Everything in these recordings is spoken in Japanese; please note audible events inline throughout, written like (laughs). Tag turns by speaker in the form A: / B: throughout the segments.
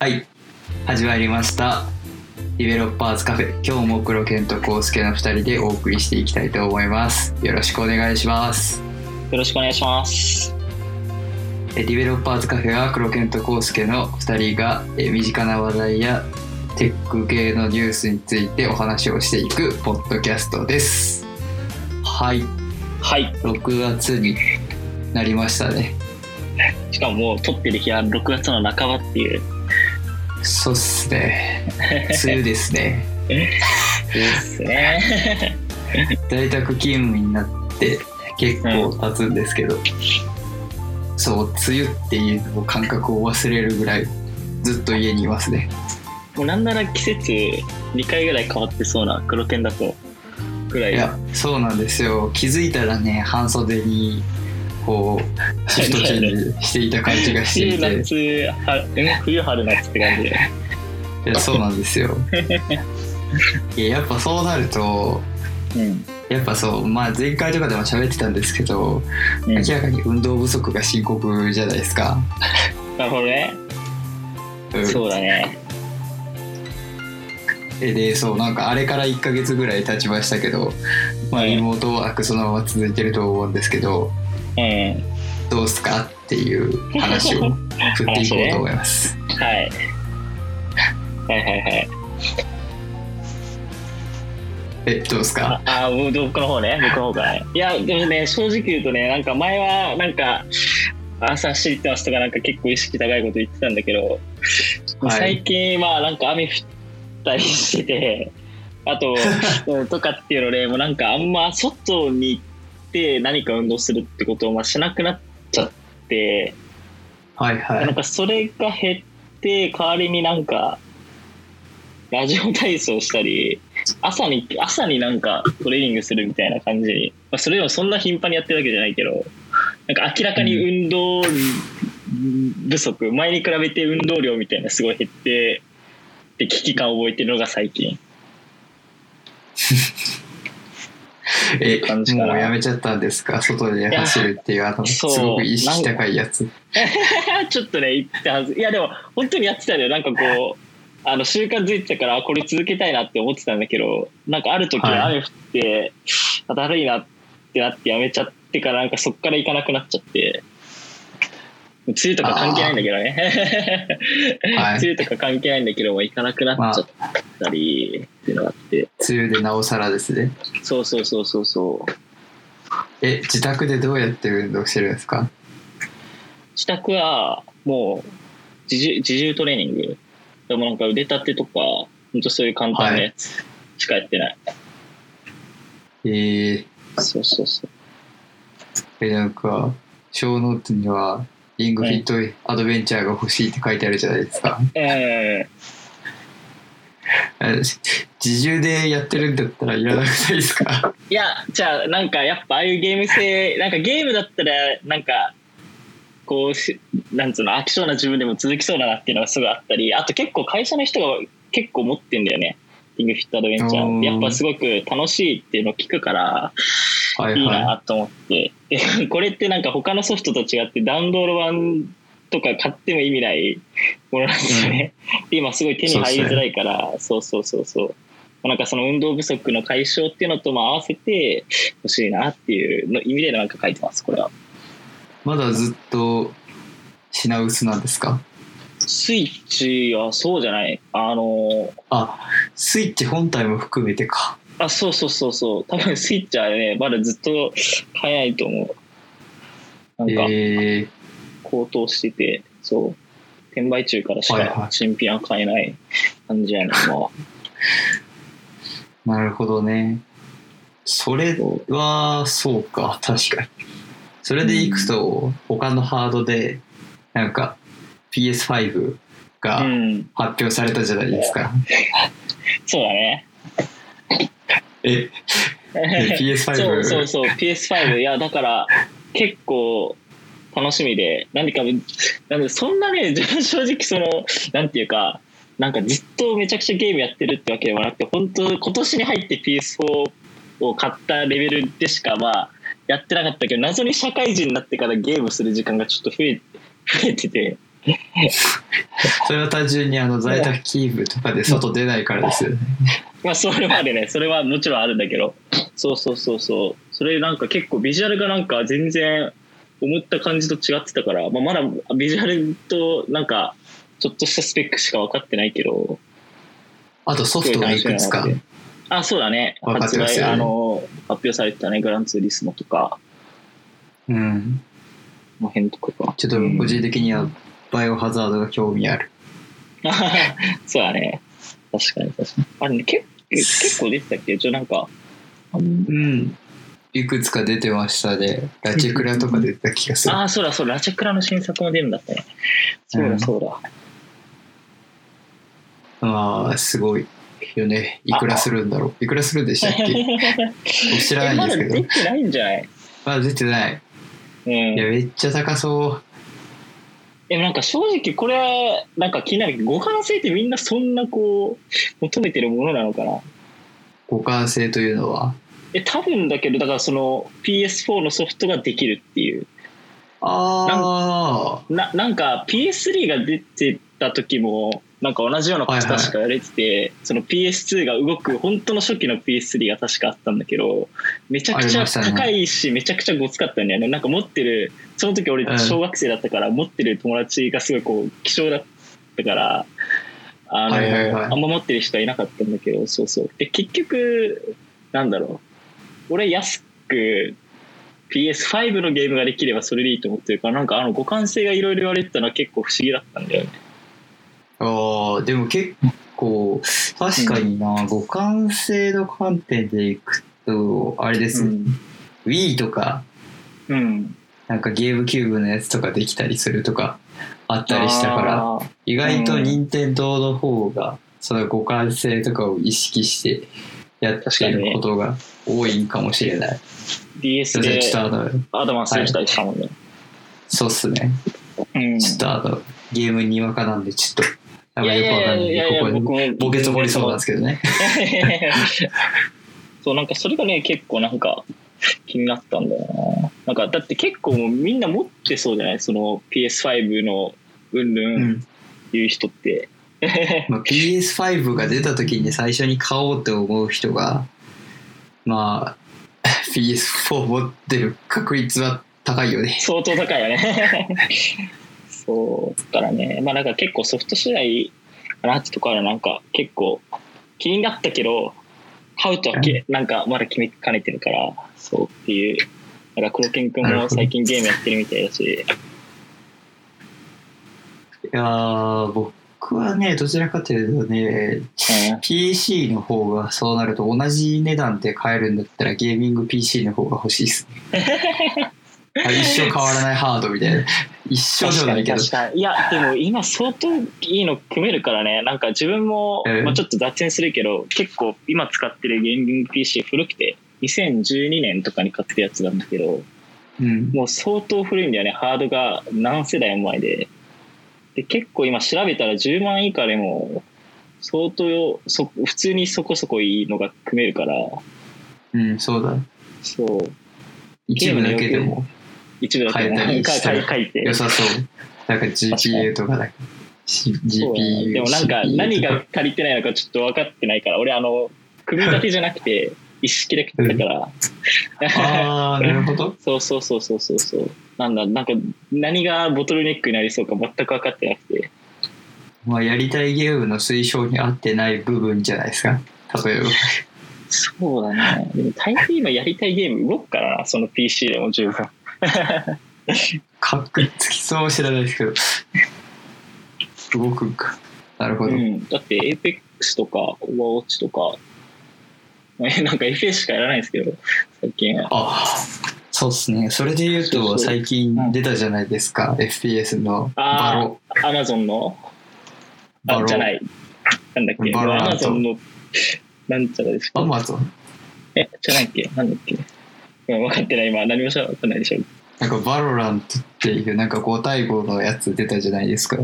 A: はい。始まりました。ディベロッパーズカフェ。今日も黒犬と康介の2人でお送りしていきたいと思います。よろしくお願いします。
B: よろしくお願いします。
A: えディベロッパーズカフェは黒犬と康介の2人がえ身近な話題やテック系のニュースについてお話をしていくポッドキャストです。はい。
B: はい。
A: 6月になりましたね。
B: しかももう撮ってる日は6月の半ばっていう。
A: そうっすね。梅雨ですね。(laughs)
B: ですね。
A: 在宅勤務になって結構経つんですけど、そう梅雨っていう感覚を忘れるぐらいずっと家にいますね。
B: もうなんなら季節2回ぐらい変わってそうな黒犬だとぐらい。
A: いやそうなんですよ。気づいたらね半袖にこうシフトチェンジしていた感じがして
B: 冬
A: いて
B: 冬春夏って感じで。
A: そうなんですよ (laughs) いややっぱそうなると
B: うん。
A: やっぱそうまあ前回とかでも喋ってたんですけど
B: うん、
A: 明らかに運動不足が深刻じゃないですか、
B: なるほどね。
A: うん
B: そうだね。
A: ででそうなんかあれから1ヶ月ぐらい経ちましたけど、まあ、
B: うん
A: リモートワークそのまま続いてると思うんですけど
B: うん。
A: どうすかっていう話を振っていこうと思います。
B: はい。はいはいはい。
A: えどうですか？
B: あ僕の方ね、僕の方からね。いや、でもね、正直言うとね、なんか前は、なんか、朝走ってますとか、なんか結構意識高いこと言ってたんだけど、
A: はい
B: 最近、まあなんか雨降ったりしてて、あと、(laughs) うんとかっていうので、もうなんかあんま外に行って何か運動するってことをまあしなくなっちゃって、
A: はいはい。
B: なんかそれが減って、代わりになんか、ラジオ体操したり、朝に、朝になんかトレーニングするみたいな感じ。に、まあ、それでもそんな頻繁にやってるわけじゃないけど、なんか明らかに運動不足、前に比べて運動量みたいなすごい減って、で危機感を覚えてるのが最近。(laughs) (laughs)
A: えもうやめちゃったんですか？外で走るっていうあのすごく意識高いやつ。(laughs)
B: ちょっとね、言ってはず。いや、でも、本当にやってたよ。なんかこう、あの、習慣づいてたから、あこれ続けたいなって思ってたんだけど、なんかある時
A: はい。
B: 雨降って、あだるいなってなってやめちゃってから、なんかそっから行かなくなっちゃって、梅雨とか関係ないんだけどね。
A: はい。
B: 梅雨とか関係ないんだけども、行かなくなっちゃったり、っていうのがあって。
A: 梅雨でなおさらですね。
B: そうそうそうそうそう。
A: え自宅でどうやって運動してるんですか？
B: 自宅はもう自重自重トレーニング。でもなんか腕立てとか本当そういう簡単なやつしかやってない、
A: えー、
B: そうそうそう。
A: えなんかショーノートにはリングフィットアドベンチャーが欲しいって書いてあるじゃないですか、
B: え
A: え。自重でやってるんだったらいらなくないですか？
B: ーいやじゃあなんかやっぱああいうゲーム性なんかゲームだったらなんかこうしなんつうの飽きそうな自分でも続きそうだなっていうのがすごいあったりあと結構会社の人が結構持ってんだよねリングフィットアドベンチャ
A: おー
B: ーやっぱすごく楽しいっていうのを聞くから
A: はいは
B: いいなと思って、でこれってなんか他のソフトと違ってダウンロード版とか買っても意味ないものなんですよね。で今すごい手に入りづらいから、そうそうそうそう。なんかその運動不足の解消っていうのとも合わせて欲しいなっていうの意味でなんか書いてます、これは。
A: いまだずっと品薄なんですか？
B: スイッチはそうじゃない。あの、
A: あスイッチ本体も含めてか。
B: あ、そうそうそうそう。多分スイッチはね、まだずっと買えないと思う。なんか、
A: えー、
B: 高騰してて、そう、転売中からし
A: はいはい。
B: か新品は買えない感じやねん、ま (laughs)
A: なるほどね。それはそうか。確かに。それでいくと他のハードでなんか PS5
B: あ。
A: が
B: うん、
A: 発表されたじゃないですか、
B: そうだね。
A: え？え (laughs) PS5
B: そうそうそう、PS5。いや、だから、結構、楽しみで、なんでか、なんで、そんなね、正直その、なんていうか、なんかずっとめちゃくちゃゲームやってるってわけではなくて、本当今年に入って PS4 を買ったレベルでしか、まあ、やってなかったけど、謎に社会人になってからゲームする時間がちょっと増え増えてて、(laughs)
A: それは単純にあの在宅キープとかで外出ないからですよね。(laughs)
B: まあそれまでね、それはもちろんあるんだけど、そうそうそうそう。それなんか結構ビジュアルがなんか全然思った感じと違ってたから、まあ、まだビジュアルとなんかちょっとしたスペックしか分かってないけど、
A: あとソフトがいくつか。
B: あ、そうだね。発売、あの、発表されてたね、グランツーリスモとか、
A: うん。
B: この辺とかか。
A: ちょっと個人的にはバイオハザードが興味ある。(laughs)
B: そうだね。確かに確かに。あれね、結結構出てたっけ？ちょ、なんか、
A: うん。いくつか出てましたね。ラチェクラとか出てた気がする。
B: ああ、そうだそうだ、ラチェクラの新作も出るんだったね。そう
A: うん
B: だそうだ。
A: まあ、すごいよね。いくらするんだろう。いくらするんでしたっけ？僕 (laughs) 知らないんですけど。
B: 出てないんじゃない？
A: まだ出てない。
B: うん。
A: いや、めっちゃ高そう。
B: え、なんか正直これ、なんか気になるけど、互換性ってみんなそんなこう、求めてるものなのかな？
A: 互換性というのは？
B: え、多分だけど、だからその PS4 のソフトができるっていう。
A: あ
B: ななんか PS3 が出てた時もなんか同じようなこと
A: はいはい。
B: 確か言われてて、その PS2 が動く本当の初期の PS3 が確かあったんだけどめちゃくちゃ高いし、めちゃくちゃごつかったんだよね。なんか持ってるその時俺
A: うん。
B: 小学生だったから、持ってる友達がすごいこう希少だったからあの、
A: はいはいはい。
B: あんま持ってる人はいなかったんだけどそうそう。で結局なんだろう。俺安く PS5 のゲームができればそれでいいと思ってるからなんかあの互換性がいろいろ言われてたのは結構不思議だったんだよね
A: あ。ああ、でも結構、確かにな、互換性の観点でいくと、あれです、
B: うん、
A: Wii とか、
B: うん、
A: なんかゲームキューブのやつとかできたりするとかあったりしたから、意外と
B: うん。
A: 任天堂の方がその互換性とかを意識してやってることが多いんかもしれない。
B: DS で
A: ちょっとあの
B: アドバンスしたりしたもんね、
A: そうっすね。
B: うん。
A: ちょっとあのゲームにわかなんでちょっとあんま
B: いやい
A: よくわかんないここ
B: 僕も。
A: にボケ積もりそうなんですけどね。(laughs)
B: そうなんかそれがね結構なんか気になったんだよな。なんかだって結構みんな持ってそうじゃない？その PS5 のうん
A: う
B: ぬん
A: ん。
B: 言う人って、(laughs)
A: まあ、PS5 が出た時に最初に買おうと思う人がまあ (laughs) PS4 持ってる確率は高いよね。
B: 相当高いよねそうだからねまあなんか結構ソフト次第かなってところはなんか結構気になったけど買うとはけなんかまだ決めかねてるからそうっていうなんか黒犬くんも最近ゲームやってるみたいだし。
A: いやー僕はねどちらかというとね
B: うん。
A: PC の方がそうなると同じ値段で買えるんだったらゲーミング PC の方が欲しいですね。あ (laughs) 一生変わらないハードみたいな。(laughs) 一生じゃないけど。
B: 確かにいやでも今相当いいの組めるからね。なんか自分も、
A: ええ。
B: まあ、ちょっと脱線するけど結構今使ってるゲーミング PC 古くて2012年とかに買ってるやつなんだけど
A: うん。
B: もう相当古いんだよね。ハードが何世代も前で。で結構今調べたら10万以下でも相当そ普通にそこそこいいのが組めるから。
A: うんそうだ。
B: そう。
A: 一部だけでも
B: 一部だけ
A: 変えたり
B: 書いて
A: 良さそう。なんか GPU とかだけ。GPU
B: でもなんか何が足りてないのかちょっと分かってないから俺あの組み立てじゃなくて一式で組んだから。
A: ああなるほど。(laughs)
B: そうそうそうそうそうそう。なんだなんか何がボトルネックになりそうか全く分かってなくて。
A: まあやりたいゲームの推奨に合ってない部分じゃないですか。例えば。
B: そうだね。でも大抵今やりたいゲーム動くからなその PC でも十分 (laughs)
A: かっこつきそう知らないですけど。動くんか。なるほど、
B: うん、だって APEX とか Overwatch とか。え (laughs) なんか FPS しかやらないんですけど最近は。
A: あそうですね。それで言うと最近出たじゃないですか、FPS のバ
B: あー
A: ロ。
B: Amazon の？
A: バロ。
B: あじゃない。なんだっけ？
A: バロラン。
B: のなんちゃらですか？
A: アマゾン。
B: えじゃないっけ？なんだっけ？うん分かってない。今何もしゃ分かんないでしょ
A: なんかバロラントっていうなんか5対5のやつ出たじゃないですか。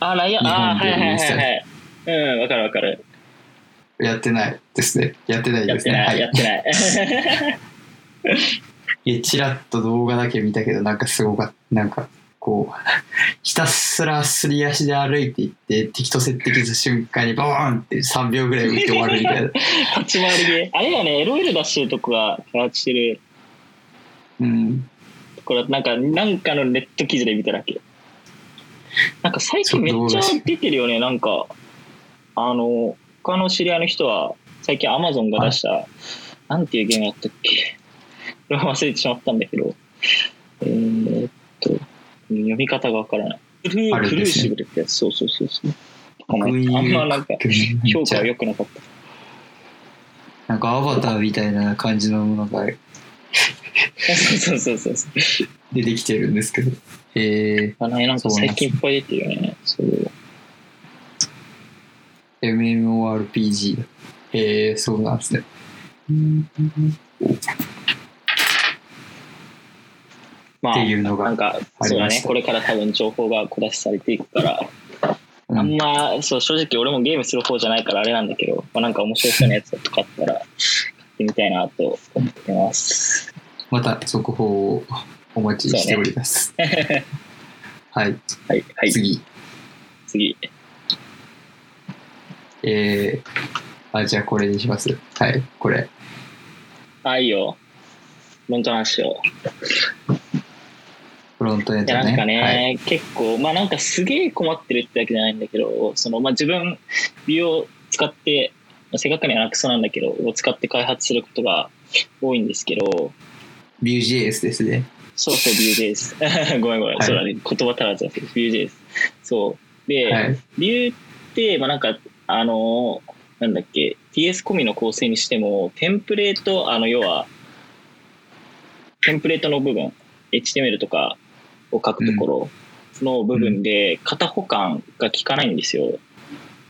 B: あなんや
A: 日
B: あ
A: 本で
B: はいはいはいはい。うん分かる分かる。
A: やってないですね。やってない
B: やってない、
A: ですねはい。
B: やってない。(laughs)
A: いやちらっと動画だけ見たけどなんかすごかった。なんかこう、(laughs) ひたすらすり足で歩いていって、敵と接敵した瞬間にボーンって3秒ぐらい浮いて終わるみたいな。(laughs)
B: 立ち回りで。あれだよね、LOL 出してるとこが開発してる。
A: うん。
B: これなんか、なんかのネット記事で見ただけ。なんか最近めっちゃ出てるよね、なんか。あの、他の知り合いの人は、最近 Amazon が出した、なんていうゲームだったっけこれは忘れてしまったんだけど、えー読み方がわからない。クルークルーシブルってやつ、そうそうそうそう。あんまなんか評価は良くなかった。
A: なんかアバターみたいな感じのものが
B: そうそうそうそう。
A: 出てきてるんですけど。え
B: あのなんか最近いっぱい出てるよね。そう。
A: ー、MMORPG だ。えー、そうなんですね。
B: まあ、
A: っていうのが
B: なんか、
A: あ
B: そうだねこれから多分情報が小出しされていくから、
A: うん
B: あんま、そう、正直俺もゲームする方じゃないからあれなんだけど、まあ、なんか面白そうなやつとかあったら、買ってみたいなと思ってます。
A: また速報をお待ちしております。(laughs) はい、
B: はい、はい、
A: 次。
B: 次。
A: えー、あ、じゃあこれにします。はい、これ。
B: あ、いいよ。本当の話を。
A: フロントエンドね。
B: なんかね、
A: はい、
B: 結構まあなんかすげえ困ってるってわけじゃないんだけどそのまあ自分美容使ってまあ正確にはなくそなんだけどを使って開発することが多いんですけど
A: Vue.js ですね。
B: そうそう Vue.js (laughs) ごめんごめん、
A: はい
B: そうだね言葉足らずだけど Vue.js そうで、
A: はい。
B: Vue ってまあなんかあのなんだっけ TS 込みの構成にしてもテンプレートあの要はテンプレートの部分 HTML とかを書くところの部分で型補完が効かないんですよ。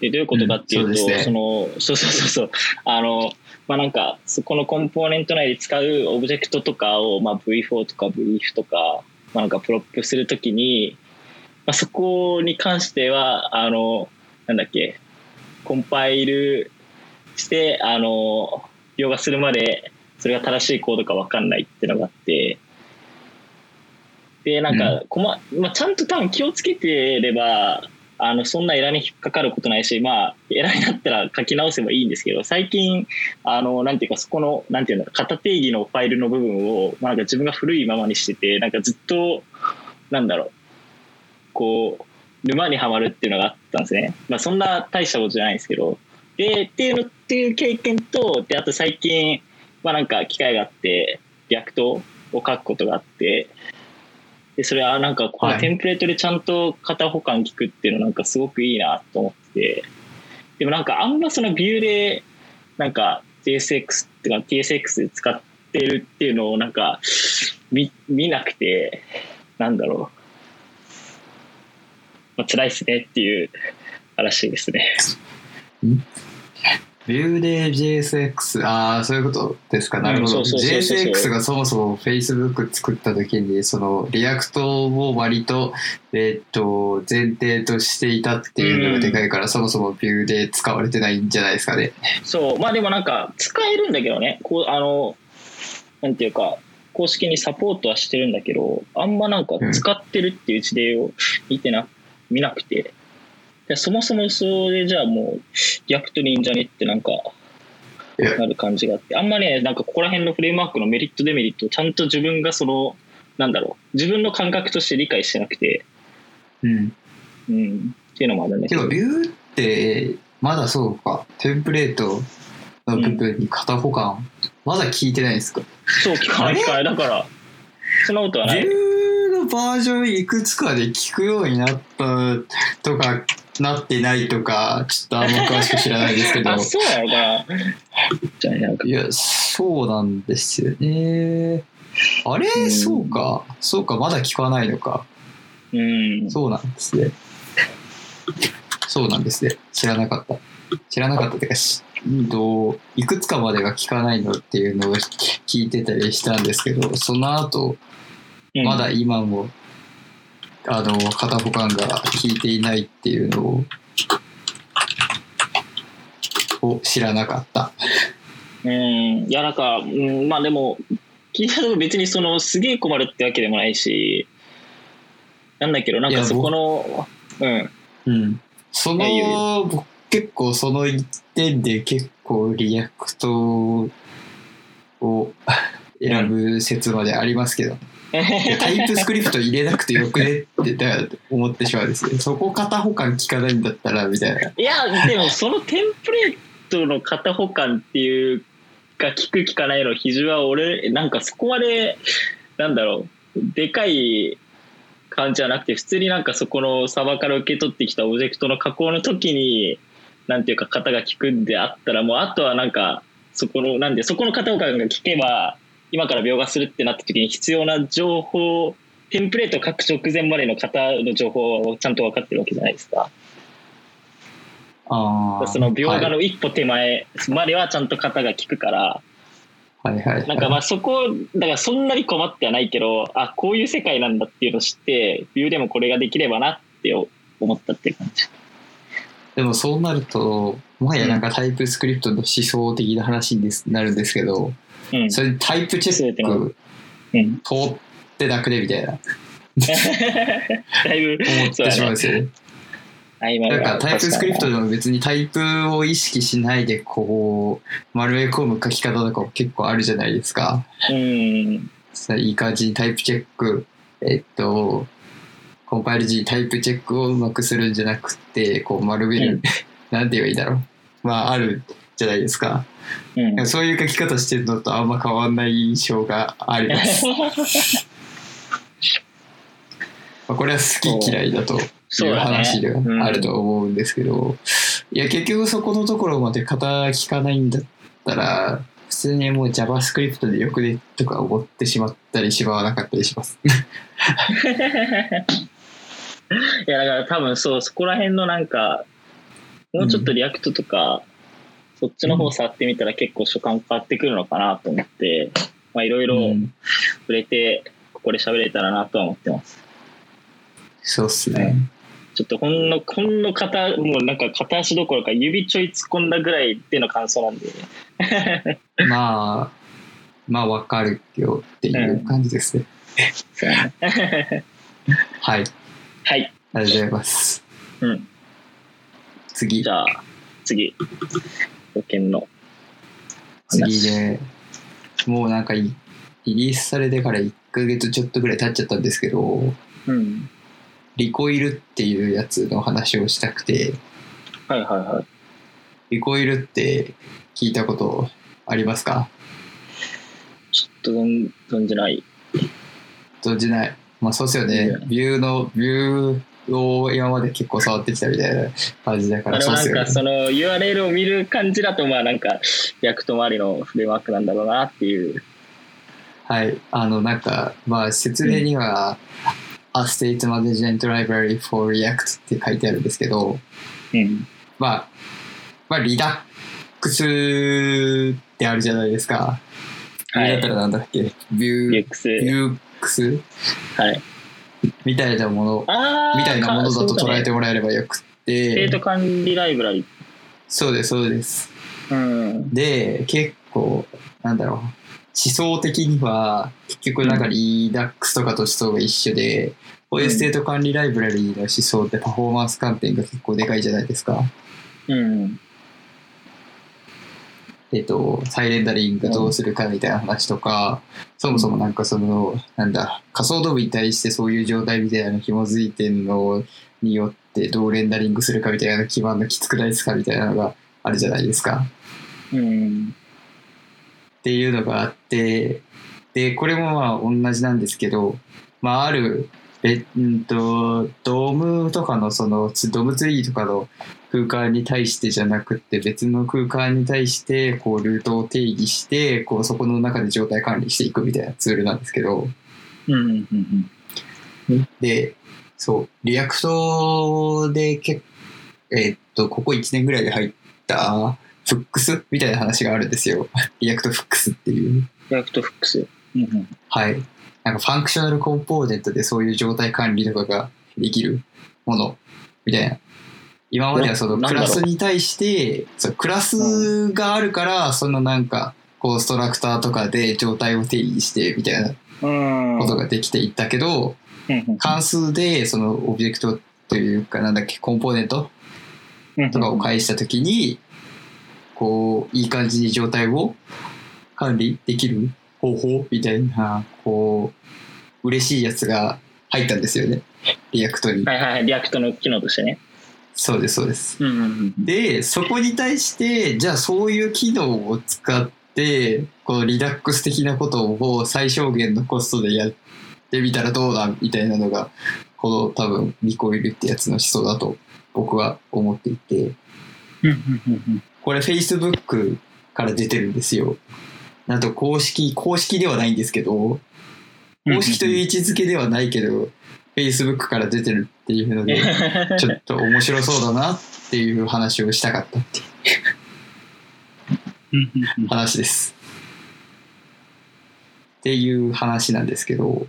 B: でどういうことかっていうと、
A: うんそうね。
B: そのそうそうそうそう。あのまあなんかそこのコンポーネント内で使うオブジェクトとかを、まあ、 v-for とか v-if とか、まあ、なんかプロップするときに、まあ、そこに関してはあのなんだっけコンパイルしてあの描画するまでそれが正しいコードか分かんないっていうのがあってでなんか、こままあ、ちゃんと多分気をつけてればあのそんなエラーに引っかかることないしまあエラーになったら書き直せばいいんですけど最近あのなんていうかそこのなんていうんだろう型定義のファイルの部分を、まあ、なんか自分が古いままにしててなんかずっとなんだろうこう沼にはまるっていうのがあったんですね。まあそんな大したことじゃないんですけど。で、っていうのっていう経験と、で、あと最近、まあなんか機会があって、 React を書くことがあって、で、それはなんかこの
A: はい
B: テンプレートでちゃんと型補完効くっていうのなんかすごくいいなと思ってて、でもなんかあんまその Vue で、なんか JSX っていうか TSX で使ってるっていうのをなんか見見なくて、なんだろう。まあ、辛いっすねっていう話ですね。
A: Vue で JSX、ああ、そういうことですか。なるほど。JSX がそもそも Facebook 作った時に、そのリアクトを割と、えっと、前提としていたっていうのがでかいから、そもそも Vue で使われてないんじゃないですかね。
B: そう、まあでもなんか使えるんだけどね、こう、あの、なんていうか、公式にサポートはしてるんだけど、あんまなんか使ってるっていう事例を見てな、見なくて、でそもそもそれじゃあもう、逆といいんじゃねってなんか、なる感じがあって、あんまね、なんかここら辺のフレームワークのメリットデメリットをちゃんと自分がその、なんだろう、自分の感覚として理解してなくて、
A: うん。
B: うん、っていうのもあるんだけど
A: けど、、Vue って、まだそうか、テンプレートの部分に型保管、まだ聞いてないんですか？
B: そう、聞かない聞かない。だから、そんなことはない。
A: Vue のバージョンいくつかで聞くようになったとか、なってないとか、ちょっとあんま詳しく知らないですけど (laughs)
B: あ、、そうなのかなじゃあなんか
A: いや、そうなんですよね。あれ、
B: うん
A: そうか、そうか、まだ聞かないのか。
B: うん。
A: そうなんですね。そうなんですね。知らなかった。知らなかったっていうか、しういくつかまでが聞かないのっていうのを聞いてたりしたんですけど、その後、
B: うん
A: まだ今も、あの、型補完が効いていないっていうのを、を知らなかった。
B: うん。いや、なんか、うん、まあでも、効いたと別にその、すげえ困るってわけでもないし、なんだけど、なんかそこの、うん。
A: うん。その、僕結構その一点で結構 Reactを選ぶ説までありますけど、いやタイプスクリプト入れなくてよくねってだ思ってしまうんですよ。そこ片保管聞かないんだったらみたいな。
B: いや、でもそのテンプレートの型保管っていうか、聞く聞かないの比重は俺、なんかそこまで、なんだろう、でかい感じじゃなくて、普通になんかそこのサーバーから受け取ってきたオブジェクトの加工の時に、なんていうか型が効くんであったら、もうあとはなんか、そこの、なんで、そこの型保管が効けば、今から描画するってなった時に必要な情報、テンプレート書く直前までの型の情報をちゃんと分かってるわけじゃないですか。
A: あー
B: その描画
A: はい
B: の一歩手前まではちゃんと型が効くから、
A: はいはいはい。
B: なんかまあそこ、だからそんなに困ってはないけど、あ、こういう世界なんだっていうのを知って、ビューでもこれができればなって思ったっていう感じ。
A: でもそうなると、もはやなんかタイプスクリプトの思想的な話になるんですけど、
B: うん。
A: それタイプチェック
B: うん、
A: 通ってなくね？みたいな (laughs)
B: だいぶ、
A: 思ってしまうんですよね。なんかタイプスクリプト
B: 確
A: でも別にタイプを意識しないでこう丸め込む書き方とかも結構あるじゃないですか。
B: うん。
A: さいい感じにタイプチェック、えっと、コンパイル時にタイプチェックをうまくするんじゃなくて、こう丸める、
B: うん (laughs)
A: なんて言えばいいんだろう。まああるじゃないですか。
B: うん。
A: そういう書き方してるのとあんま変わんない印象があります。(laughs) まあこれは好き嫌いだという話ではあると思うんですけど、いや結局そこのところまで型聞かないんだったら普通にもう JavaScript でよくねとか思ってしまったりしまわなかったりします。(laughs)
B: いやだから多分そうそこら辺のなんかもうちょっと React とか、そっちの方触ってみたら結構所感変わってくるのかなと思ってまあいろいろ
A: うん
B: 触れてここで喋れたらなとは思ってます
A: そうっすね。
B: ちょっとほんのほんの片もうなんか片足どころか指ちょい突っ込んだぐらいでの感想なんで (laughs)
A: まあ、まあわかるよっていう感じですね。
B: そうね
A: はい。あり
B: はい
A: がとうございます。
B: うん
A: 次
B: じ。ゃあ次保険の
A: 次で、もうなんかいリリースされてから1ヶ月ちょっとぐらい経っちゃったんですけど、
B: うん。
A: リコイルっていうやつの話をしたくて、
B: はいはいはい。
A: リコイルって聞いたことありますか？
B: ちょっと存存じない。
A: 存じない。まあそうですよね。 Vue の、 Vue を今まで結構触ってきたみたいな感じだからそうですよね。
B: はなんか。その URL を見る感じだとまあなんか React 周りのフレームワークなんだろうなっていう。
A: はい。あの、なんか、まあ説明には、A State Management Library for React って書いてあるんですけど、
B: うん。
A: まあ、まあ、リダックスってあるじゃないですか。
B: はい。
A: だったらなんだっけ？ビュー、ビュークス？
B: はい
A: みたいなもの、みたいなものだと捉えて
B: も
A: もらえればよくっ
B: 生
A: て、
B: 徒管理ライブラリ
A: そうです、そうです。
B: うん。
A: で、結構、なんだろう、思想的には、結局なんかリダックスとかと思想が一緒で、こういう state 管理ライブラリーの思想ってパフォーマンス観点が結構でかいじゃないですか。
B: うん
A: えっと、再レンダリングどうするかみたいな話とか、そもそもなんかその、なんだ、仮想 DOM に対してそういう状態みたいなの紐づいてんのによってどうレンダリングするかみたいな基盤のきつくないですかみたいなのがあるじゃないですか。
B: うん
A: っていうのがあって、で、これもまあ同じなんですけど、まあある、えんと、 DOM とかのその、 DOM ツリーとかの空間に対してじゃなくって別の空間に対してこうルートを定義して、こうそこの中で状態管理していくみたいなツールなんですけど、
B: うんうんうん
A: で、そう、 React でけえっと、ここ1年ぐらいで入ったHooks みたいな話があるんですよ。(laughs) React Hooks っていう。
B: React Hooks うんうん
A: はい。なんか functional component でそういう状態管理とかができるものみたいな。今まではそのクラスに対して、そうクラスがあるから、そのなんか、コンストラクターとかで状態を定義してみたいな
B: うん。
A: ことができていったけど、
B: うん
A: 関数でそのオブジェクトというかなんだっけコンポーネント
B: うん
A: とかを返したときにこういい感じに状態を管理できる方法みたいなこう嬉しいやつが入ったんですよね。 React に。
B: はいはいはい、 React の機能としてね。
A: そうですそうです
B: うんうんうん。
A: でそこに対してじゃあそういう機能を使ってこの Redux 的なことを最小限のコストでやってみたらどうだみたいなのがこの多分リコイルってやつの思想だと僕は思っていて
B: うんうんうん
A: これ Facebook から出てるんですよなんと公式公式ではないんですけど
B: うん。
A: 公式という位置づけではないけど Facebook から出てるっていうので (laughs) ちょっと面白そうだなっていう話をしたかったっていう
B: うんうんうん
A: 話です。っていう話なんですけど、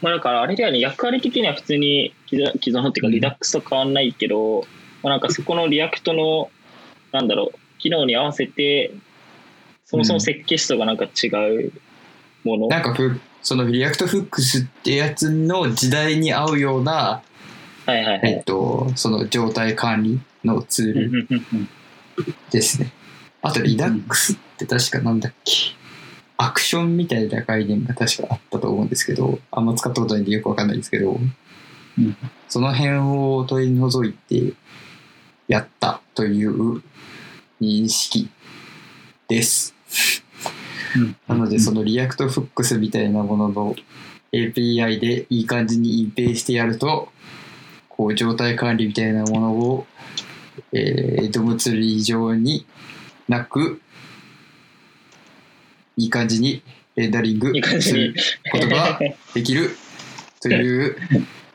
B: まあだからあれだよね、役割的には普通に既存既存っていうか
A: うん
B: Redux と変わんないけど、まあなんかそこの React の、なんだろう、機能に合わせて、そもそも設計思想がなんか違うもの。
A: なんかふその React Hooks ってやつの時代に合うような、
B: はいはいはい。
A: えっと、その状態管理のツールですね。あと、 Redux って確かなんだっけ？アクションみたいな概念が確かあったと思うんですけど、あんま使ったことないんでよくわかんないですけど、
B: うん
A: その辺を取り除いてやったという認識です。
B: うん。
A: なので、その React Hooks みたいなものの API でいい感じに隠蔽してやると、こう状態管理みたいなものを、えー、ドムツリー上になく、いい感じにレンダリングすることができるという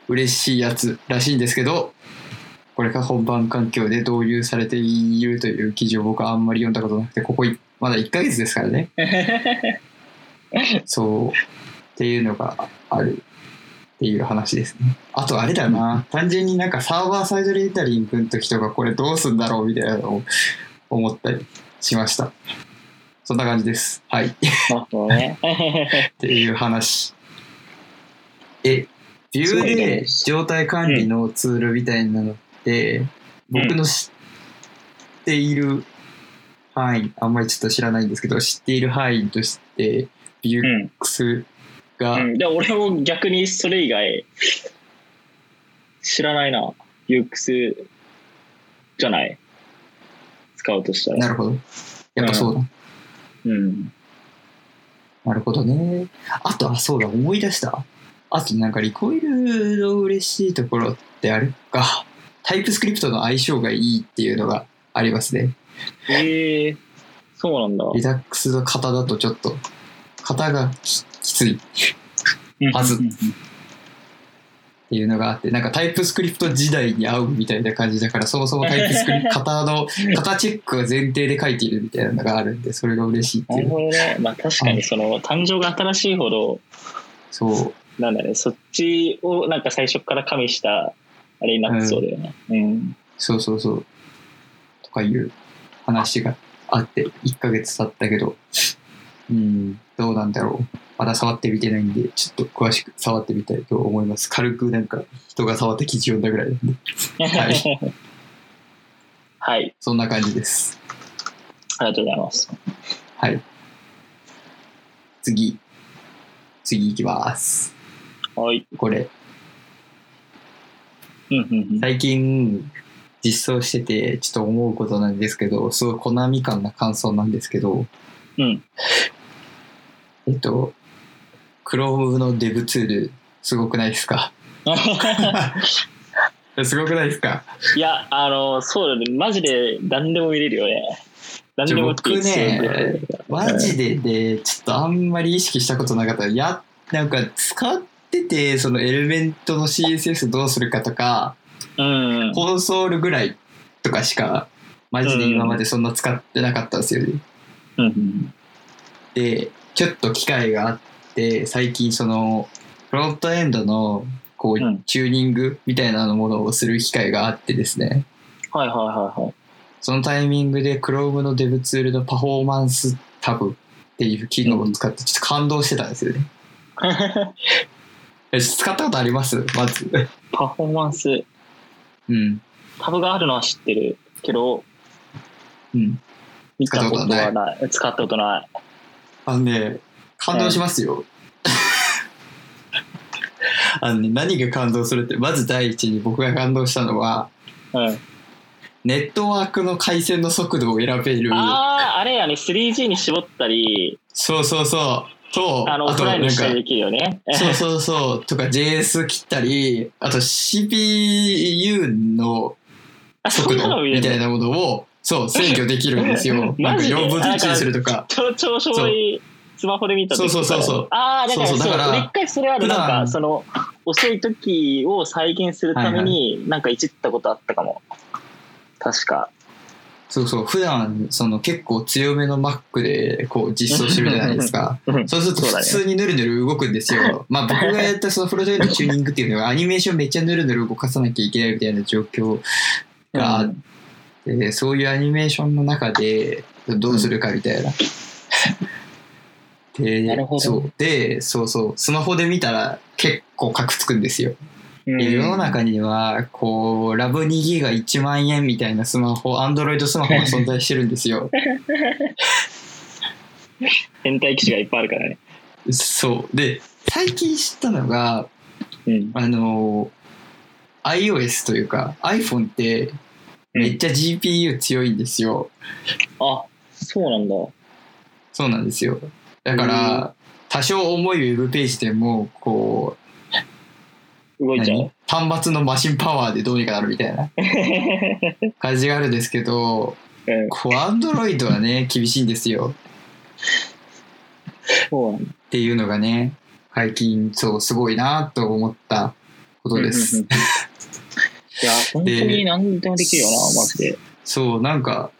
A: 嬉しいやつらしいんですけど、これが本番環境で導入されているという記事を僕はあんまり読んだことなくて、ここいまだ1ヶ月ですからね。そう。っていうのがあるっていう話ですね。あとあれだな。単純になんかサーバーサイドレンダリングの時とかこれどうすんだろうみたいなのを思ったりしました。そんな感じです。はい。
B: ね。
A: ていう話。え、ビューで状態管理のツールみたいなのって、僕の知っている範囲、あんまりちょっと知らないんですけど、知っている範囲として、ビュー
B: うん。
A: クスが、
B: うん、で俺も逆にそれ以外知らないな。ユークスじゃない。使うとしたら。
A: なるほど。やっぱそうだ。
B: うん。
A: なるほどね。あと、あ、そうだ、思い出した。あと、なんか、リコイルの嬉しいところってあれか。タイプスクリプトの相性がいいっていうのがありますね。
B: ええそうなんだ。
A: リダックスの型だとちょっと、型がききついっはず
B: うんうんうん
A: ていうのがあって、なんかタイプスクリプト時代に合うみたいな感じだから、そもそもタイプスクリプト、型の、(laughs) 型チェックが前提で書いているみたいなのがあるんで、それが嬉しいって
B: ないる
A: う。
B: ほどね。まあ確かにその誕生が新しいほど、
A: そう。
B: なんだね、そっちをなんか最初から加味したあれになってそうだよね。うん。
A: そうそうそう。とかいう話があって、1ヶ月経ったけど、うん、どうなんだろう。まだ触ってみてないんで、ちょっと詳しく触ってみたいと思います。軽くなんか人が触った記事読んだぐらいなんで、はい (laughs)
B: はい。
A: そんな感じです。
B: ありがとうございます。
A: はい。次。次行きます。
B: はい。
A: これ、
B: うんうんうん。
A: 最近実装してて、ちょっと思うことなんですけど、すごいコナミ感な感想なんですけど、
B: うん。
A: えっと、Chrome のデブツール、すごくないですか？(laughs) すごくないですか？
B: いや、あの、そうだね。マジで何でも見れるよね。何でも
A: 僕ねマジでで、ちょっとあんまり意識したことなかった。や、なんか使ってて、そのエレメントの CSS どうするかとか、
B: うん。
A: コンソールぐらいとかしか、マジで今までそんな使ってなかったんですよね。
B: うんうん
A: で、ちょっと機会があって、最近その、フロントエンドの、こう、
B: うん
A: チューニングみたいなものをする機会があってですね。
B: はいはいはいはい。
A: そのタイミングで Chrome のデブツールのパフォーマンスタブっていう機能を使ってちょっと感動してたんですよね。(laughs) え使ったことあります？まず。
B: パフォーマンス、
A: うん。
B: タブがあるのは知ってるけど、
A: うん。
B: 見たことはない。使ったことない。
A: あのね、感動しますよ。あのね、何が感動するって、まず第一に僕が感動したのは、
B: うん。
A: ネットワークの回線の速度を選べる。
B: ああ、あれやね、3G に絞ったり、
A: そうそうそう。と、
B: あの、オフラインにしたりできるよね。
A: そうそうそう。とか JS 切ったり、あと CPU の速度みたいなものを、そう、制御できるんですよ。(laughs) なんか
B: マジで
A: ？4分の1にするとか。
B: 超超しょぼいスマホで見た時
A: そうそうそうそう
B: ああ、だからそうう
A: そそうだから
B: 俺一回それある、なんか、その、遅い時を再現するために、なんかいじったことあったかも。確か。
A: そうそう。普段、その結構強めの Mac でこう実装してるじゃないですか。
B: うん
A: そうすると普通にヌルヌル動くんですよ。まあ僕がやったそのフロントエンドチューニングっていうのはアニメーションめっちゃヌルヌル動かさなきゃいけないみたいな状況があって、そういうアニメーションの中でどうするかみたいな。でそうでそうそうスマホで見たら結構カクつくんですよ。世の中にはこうラブ2ギガ1万円みたいなスマホアンドロイドスマホが存在してるんですよ。(laughs)
B: 変態機種がいっぱいあるからね。
A: そうで最近知ったのが
B: うん。
A: あの iOS というか iPhone ってめっちゃ GPU 強いんですよ。
B: あ、そうなんだ。
A: そうなんですよ。だから多少重いウェブページでもこう
B: 動いちゃう
A: 何？端末のマシンパワーでどうにかなるみたいな (laughs) 感じがあるんですけど
B: うん、
A: こう Android はね厳しいんですよ。っていうのがね最近そうすごいなと思ったことで
B: うんうん
A: す。
B: うん (laughs) いや、本当に何でもできるよな、マジで。
A: そうなんか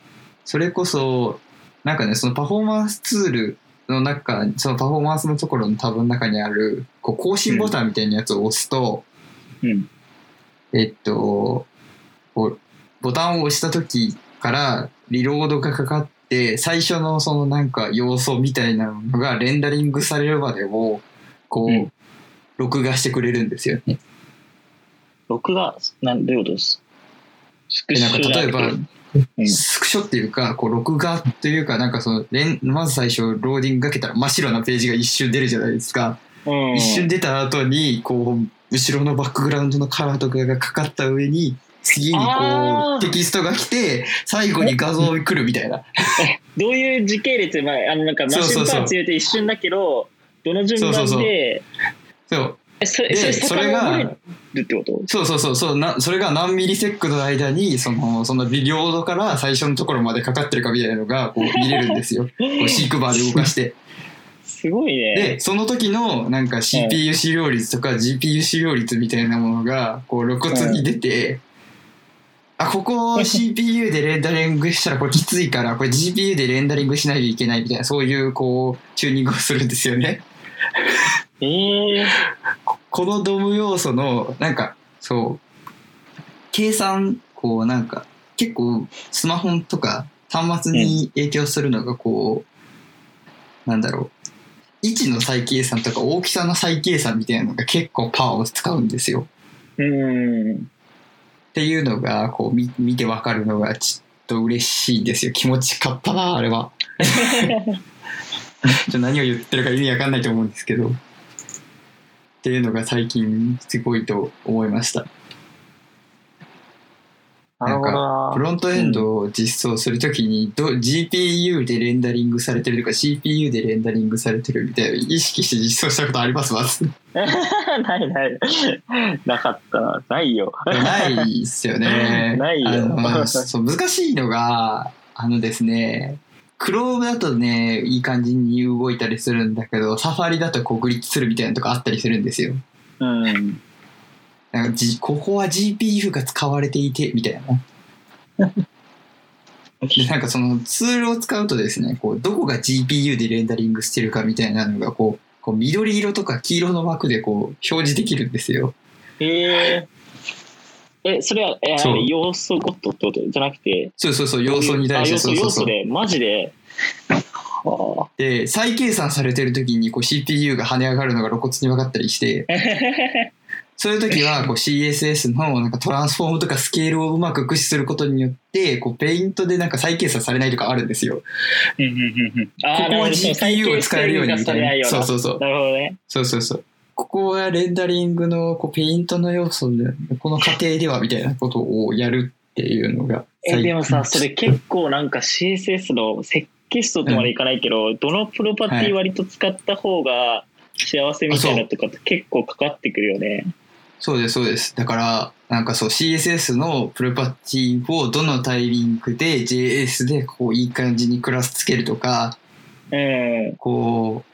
A: それこそなんかねそのパフォーマンスツールの中そのパフォーマンスのところのタブの中にあるこう更新ボタンみたいなやつを押すと、
B: うん。
A: えっとボタンを押した時からリロードがかかって最初のそのなんか要素みたいなのがレンダリングされるまでをこう、
B: うん
A: 録画してくれるんですよね。
B: 録画、なんどういうことです
A: なんか例えば
B: うん。
A: スクショっていうかこう録画というかなんかそのまず最初ローディングかけたら真っ白なページが一瞬出るじゃないですか、
B: うん、
A: 一瞬出た後にこう後ろのバックグラウンドのカラーとかがかかった上に次にこうテキストが来て最後に画像が来るみたいな。(laughs)
B: どういう時系列、まあ、あのなんかマシンパーツ入れて一瞬だけど、どの順番で、
A: そうそ
B: れ
A: で
B: それ
A: がそうそうそうそうなそれが何ミリセックの間にそのそのビデオから最初のところまでかかってるかみたいなのがこう見れるんですよ (laughs) こうシークバーで動かして。
B: すごいね。
A: でその時のなんか CPU 使用率とか GPU 使用率みたいなものがこう露骨に出て、あここ CPU (laughs) でレンダリングしたらこれきついからこれ GPU でレンダリングしないといけないみたいなそういうこうチューニングをするんですよね。
B: えー、
A: このドム要素のなんかそう計算こうなんか結構スマホとか端末に影響するのがこう、なんだろう位置の再計算とか大きさの再計算みたいなのが結構パワーを使うんですよ。
B: うん。
A: っていうのがこう見見てわかるのがちょっと嬉しいんですよ気持ちかったなあれは。(laughs) ちょ何を言ってるか意味わかんないと思うんですけどっていうのが最近すごいと思いました。
B: なるほどな
A: フロントエンドを実装するときにど GPU でレンダリングされてるとか CPU でレンダリングされてるみたいな意識して実装したことあります？まず (laughs)
B: ないない。なかったな。ないよ。
A: ないっすよね。(laughs)
B: ないよ
A: あのそう難しいのがあのですね Chrome だとねいい感じに動いたりするんだけど Safari だとこうグリッチするみたいなとこあったりするんですよ。
B: うん。
A: なんかじここは GPU が使われていてみたいな。(laughs) でなんかそのツールを使うとですねこうどこが GPU でレンダリングしてるかみたいなのがこうこう緑色とか黄色の枠でこう表示できるんですよ。
B: えー、え、それは、え
A: そう
B: 要素ゴットってことじゃなくて、
A: そうそうそう要素に対して
B: あ要素
A: そうそうそう
B: 要素で、マジで。は
A: で、再計算されてる時にこう CPU が跳ね上がるのが露骨に分かったりして、
B: あ。(laughs)
A: そういう時はこう CSS のなんかトランスフォームとかスケールをうまく駆使することによって、こうペイントでなんか再計算されないとかあるんですよ。
B: うんうんうんうん
A: ここは GPU を使えるようにみたいな。そうそうそう。
B: なるほどね。
A: そうそうそう。ここはレンダリングのこうペイントの要素で、この過程ではみたいなことをやるっていうのが
B: え、でもさ、それ結構なんか CSS の設計思想とまでいかないけど、どのプロパティ割と使った方が幸せみたいなとかって結構かかってくるよね。
A: そうです、そうです。だから、なんかそう CSS のプロパティをどのタイミングで JS でこういい感じにクラスつけるとか、
B: うん。
A: こう、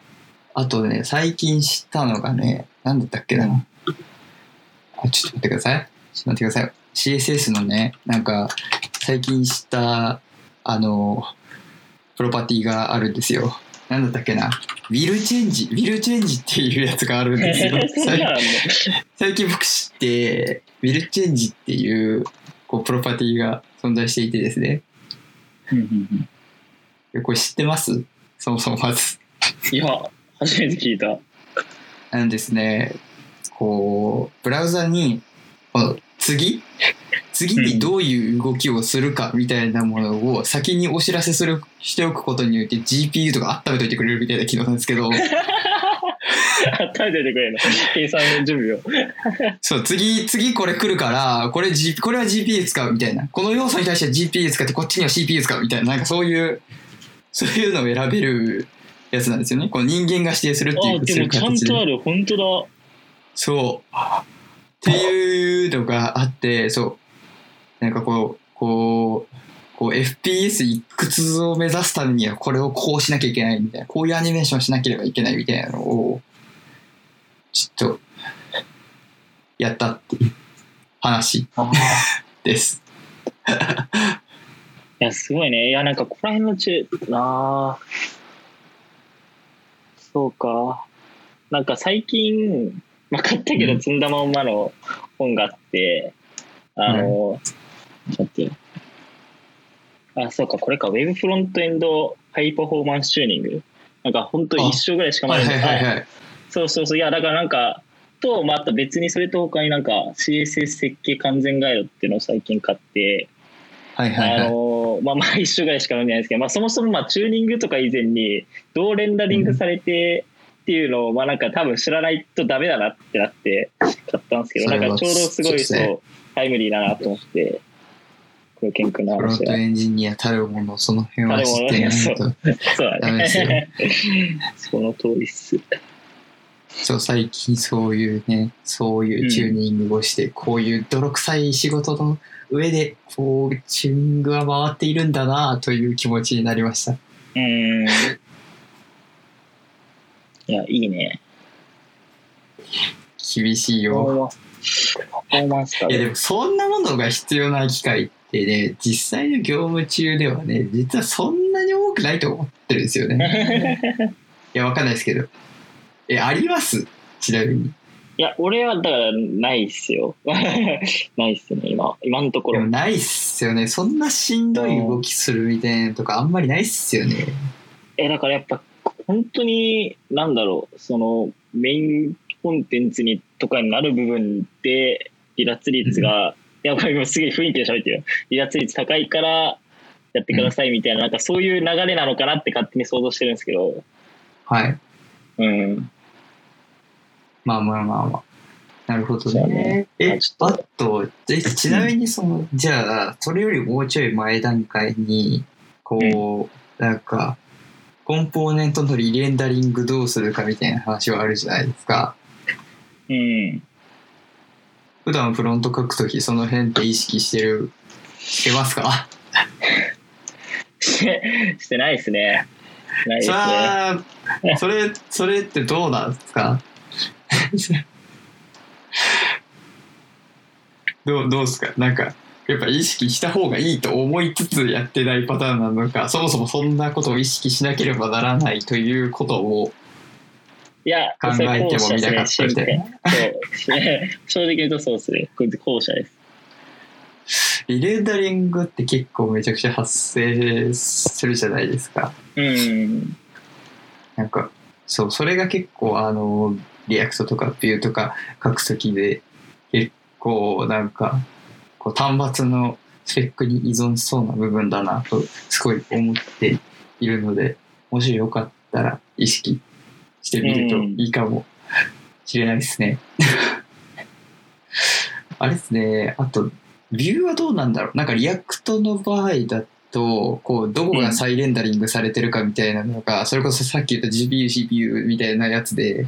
A: あとね、最近知ったのがね、なんだったっけな。あ、ちょっと待ってください。ちょっと待ってください。CSS のね、なんか、最近知った、あの、プロパティがあるんですよ。なんだったっけな。 will-change、 will-change っていうやつがあるんですよ。(laughs) 最近僕知って、 will-change っていう、こう、プロパティが存在していてですね。これ知ってます？そもそもまず。
B: いや、初めて聞いた。
A: あのですね、こう、ブラウザに、この次？次にどういう動きをするかみたいなものを先にお知らせする、しておくことによって GPU とか温めといてくれるみたいな機能なんですけど、(laughs)
B: 温めててくれるの。計算の準備を。
A: そう、次、次これ来るから、これ、G、これは GPU 使うみたいな。この要素に対しては GPU 使って、こっちには CPU 使うみたいな、なんかそういう、そういうのを選べるやつなんですよね。この人間が指定するっていう
B: あ、でもちゃんとある。本当だ。
A: そう。っていうのがあって、そう。なんかこう、こう、こう FPS いくつを目指すためにはこれをこうしなきゃいけないみたいな、こういうアニメーションしなければいけないみたいなのを、ちょっと、やったっていう話 (laughs) です。
B: いや、すごいね。いや、なんか、ここら辺の中、なあそうか。なんか最近、まあ、買ったけど、
A: うん
B: 積んだまんまの本があって、あの、ちょっと待ってよあ、そうか、これか、Web フロントエンドハイパフォーマンスチューニング。なんか、本当一章ぐらいしか
A: はいはいはい
B: い。
A: はい。
B: そうそうそう。いや、だからなんか、と、まあ、あと別にそれと他になんか CSS 設計完全ガイドっていうのを最近買って、
A: はいはいはい。
B: あのまあまあ (laughs) 一緒ぐらいしか読んでないですけど、まあ、そもそもまあチューニングとか以前にどうレンダリングされてっていうのをまあなんか多分知らないとダメだなってなって買ったんですけどなんかちょうどすごい
A: そう
B: タイムリーだなと思ってこれケン君の
A: フロントエンジニアたるもの、その辺は知ってない
B: た
A: と。(laughs) ダメですよ。
B: ね (laughs) その通りっす。
A: そう、最近そういうね、そういうチューニングをして、こういう泥臭い仕事の上で、こう、チューニングは回っているんだなという気持ちになりました。
B: うんいやいいね
A: 厳しいよ。
B: パフォーマンスか
A: いや、でもそんなものが必要な機会ってね、実際の業務中ではね、実はそんなに多くないと思ってるんですよね。(laughs) いや、わかんないですけど。え、あります？ちなみに。
B: いや俺はだからないっすよ。(laughs) ないっすね今。今のところ。
A: ないっすよね。そんなしんどい動きするみたいなのとかあんまりないっすよね。
B: えだからやっぱ本当になんだろう。そのメインコンテンツにとかになる部分で離脱率が、やっぱり今すげえ雰囲気で喋ってるよ。離脱率高いからやってくださいみたいな、なんかそういう流れなのかなって勝手に想像してるんですけど。
A: はい。
B: うん
A: まあまあまあまあ。なるほどね。え
B: まあち、ょ
A: あ
B: っ
A: と、でちなみにその、じゃあ、それよりもうちょい前段階に、こう、なんか、コンポーネントのリレンダリングどうするかみたいな話はあるじゃないですか。
B: うん。
A: 普段フロント書くときその辺って意識してる、してますか？
B: し (laughs) てしてないですね。ないですね。
A: さあ、それ、それってどうなんですか？(laughs) どう、どうですか？なんか、やっぱ意識した方がいいと思いつつやってないパターンなのか、そもそもそんなことを意識しなければならないということを
B: いや
A: 考えてもみたかったみたいな。
B: そう正直言うとそうですね後者で
A: 再レンダリングって結構めちゃくちゃ発生するじゃないですか。
B: うん
A: なんか、そう、それが結構、あの、 React とか Vue とか書くときで、結構、なんか、こう単発のスペックに依存しそうな部分だなと、すごい思っているので、もしよかったら意識してみるといいかもしれないですね。(laughs) あれですね、あと、Vue はどうなんだろうなんか React の場合だと、こう、どこが再レンダリングされてるかみたいなのが、それこそさっき言った GPU、CPU みたいなやつで、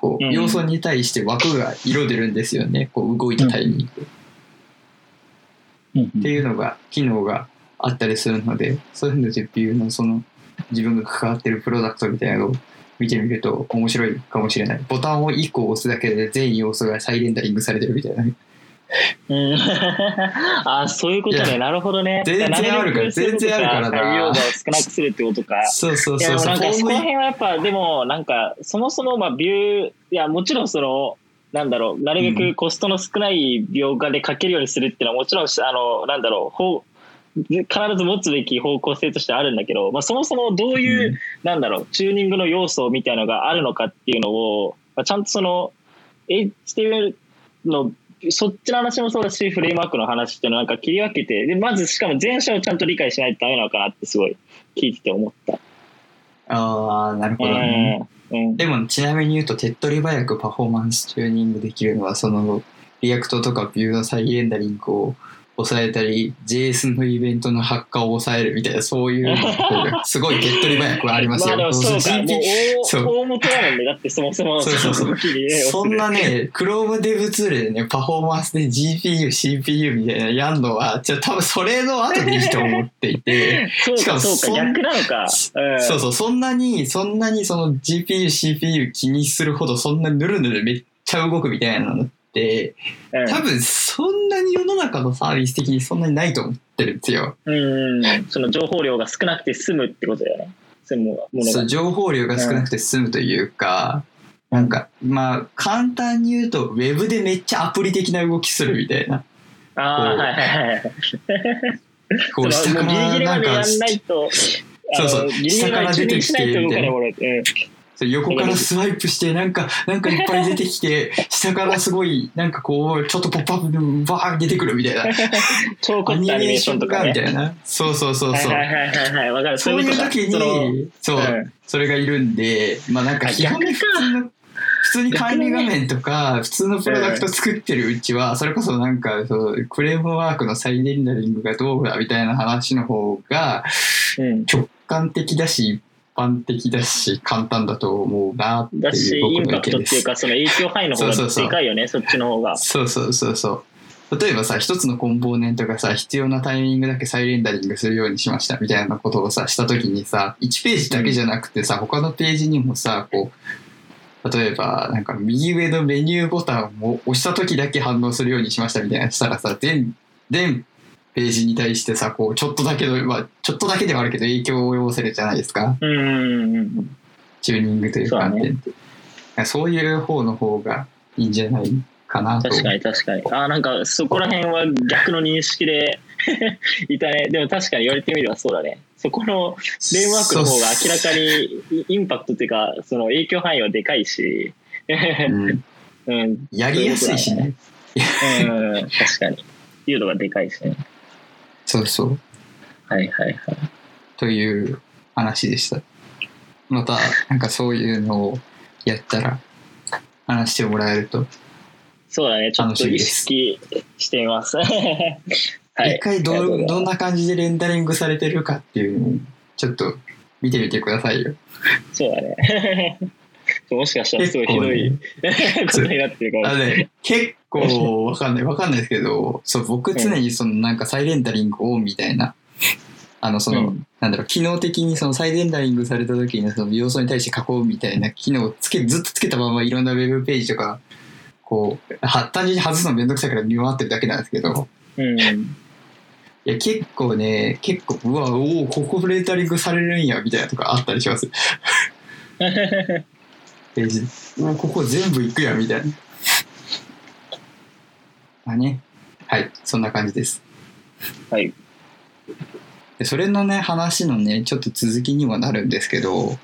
A: こう、
B: うん
A: 要素に対して枠が色出るんですよね。こう、動いたタイミングで。っていうのが、機能があったりするので、そういうので Vue のその、自分が関わってるプロダクトみたいなのを見てみると面白いかもしれない。ボタンを1個押すだけで全要素が再レンダリングされてるみたいな。
B: うん (laughs) あーそういうこと
A: い
B: ね。なるほどね。
A: 全然あるから全然あるからな
B: 採用度を少なくするってことか。
A: そうそうそうそう。
B: でもなんかそこら辺はやっぱでもなんかそもそもまあビューいやもちろんそのなんだろうなるべくコストの少ない描画で書けるようにするっていうのはもちろんあのなんだろうほう必ず持つべき方向性としてあるんだけど、まあ、そもそもどういう、
A: うん
B: なんだろうチューニングの要素みたいなのがあるのかっていうのを、まあ、ちゃんとその HTML のそっちの話もそうだしフレームワークの話っていうのをなんか切り分けてでまずしかも前者をちゃんと理解しないとダメなのかなってすごい聞いてて思った。
A: ああ、なるほどね。
B: うんうん
A: でもちなみに言うと手っ取り早くパフォーマンスチューニングできるのはその React とか Vue の再レンダリングを抑えたり JS のイベントの発火を抑えるみたいなそういう (laughs) すごい手っ取り早くありますよ。
B: まあそうか、もう
A: GP そう
B: 大大元だもんね。だってそもそも
A: そうそうそうそんなね、(laughs) Chrome デブツールでね、パフォーマンスで GPU、CPU みたいなやんのは、じゃ多分それの後でいいと思っていて、
B: そう
A: しかも
B: かそうか、逆なのか。うん
A: そうそう、そんなに、そんなにその GPU、CPU 気にするほどそんなぬるぬるめっちゃ動くみたいなのって、
B: うん
A: 多分そんなに世の中のサービス的にそんなにないと思ってるんですよ。
B: うん、その情報量が少なくて済むってことだよね。済むものが
A: そう。情報量が少なくて済むというか、なんか、まあ、簡単に言うと、ウェブでめっちゃアプリ的な動きするみたいな。
B: ああ、はいはいはい。(laughs)
A: こう、下からなんかそうそう下から出てきて
B: しないな
A: そう横からスワイプして、なんか、なんかいっぱい出てきて、(laughs) 下からすごい、なんかこう、ちょっとポップアップでバーン出てくるみたいな。(laughs)
B: 超凝ったアニメー
A: ションと
B: かね。
A: かみたいな。そうそうそうそう。
B: はいはいはいわかる。
A: そういう時に、そう、
B: うん
A: それがいるんで、まあなんか普通に管理画面とか、普通のプロダクト作ってるうちは、それこそなんか、そう、クレームワークの再レンダリングがどうだみたいな話の方が、
B: うん
A: 直感的だし、一般的だし、簡単だと思うなって
B: だし、
A: いう
B: イン
A: 僕の意見です。
B: パクトっていうか、その影響範囲の方がでかいよね、そっちの方が。
A: そうそうそうそう。例えばさ、一つのコンポーネントがさ、必要なタイミングだけ再レンダリングするようにしましたみたいなことをさ、したときにさ、1ページだけじゃなくてさ、他のページにもさ、こう、例えば、なんか右上のメニューボタンを押したときだけ反応するようにしましたみたいなしたらさ、全、全ページに対してさ、こう、ちょっとだけど、まあ、ちょっとだけではあるけど影響を及ぼせるじゃないですか。
B: うんうんうん。
A: チューニングという観点って。そういう方の方がいいんじゃないかなと。
B: 確かに確かに。あーなんかそこら辺は逆の認識で (laughs) いたね。でも確かに言われてみればそうだね。そこのフレームワークの方が明らかにインパクトっていうか、その影響範囲はでかいし、
A: うん (laughs)
B: うん、
A: やりやすいしね。
B: うん、確かに。いうのがでかいしね。
A: そうそう。
B: はいはいはい。
A: という話でした。また、なんかそういうのをやったら話してもらえると、
B: そうだね。ちょっと意
A: 楽しみです
B: 識してみます。はい。
A: 一回どどんな感じでレンダリングされてるかっていうのをちょっと見てみてくださいよ。
B: そうだね。もしかしたらすごいひどい、ことになってるかも。
A: あのね、結構わかんない、わかんないですけど、そう、僕常にそのなんか再レンダリングオンみたいな、あの、その、
B: うん。
A: なんだろう、機能的にその再レンダリングされた時にその要素に対して囲うみたいな機能をつけ、ずっとつけたままいろんなウェブページとか、こう、は単純に外すのめんどくさいから見回ってるだけなんですけど、
B: うん。
A: いや、結構ね、結構、うわ、おお、ここレンダリングされるんや、みたいなとかあったりします。(laughs) ページ。うお、ここ全部行くや、みたいな。まあね。はい、そんな感じです。
B: はい。
A: でそれのね、話のね、ちょっと続きにはなるんですけど、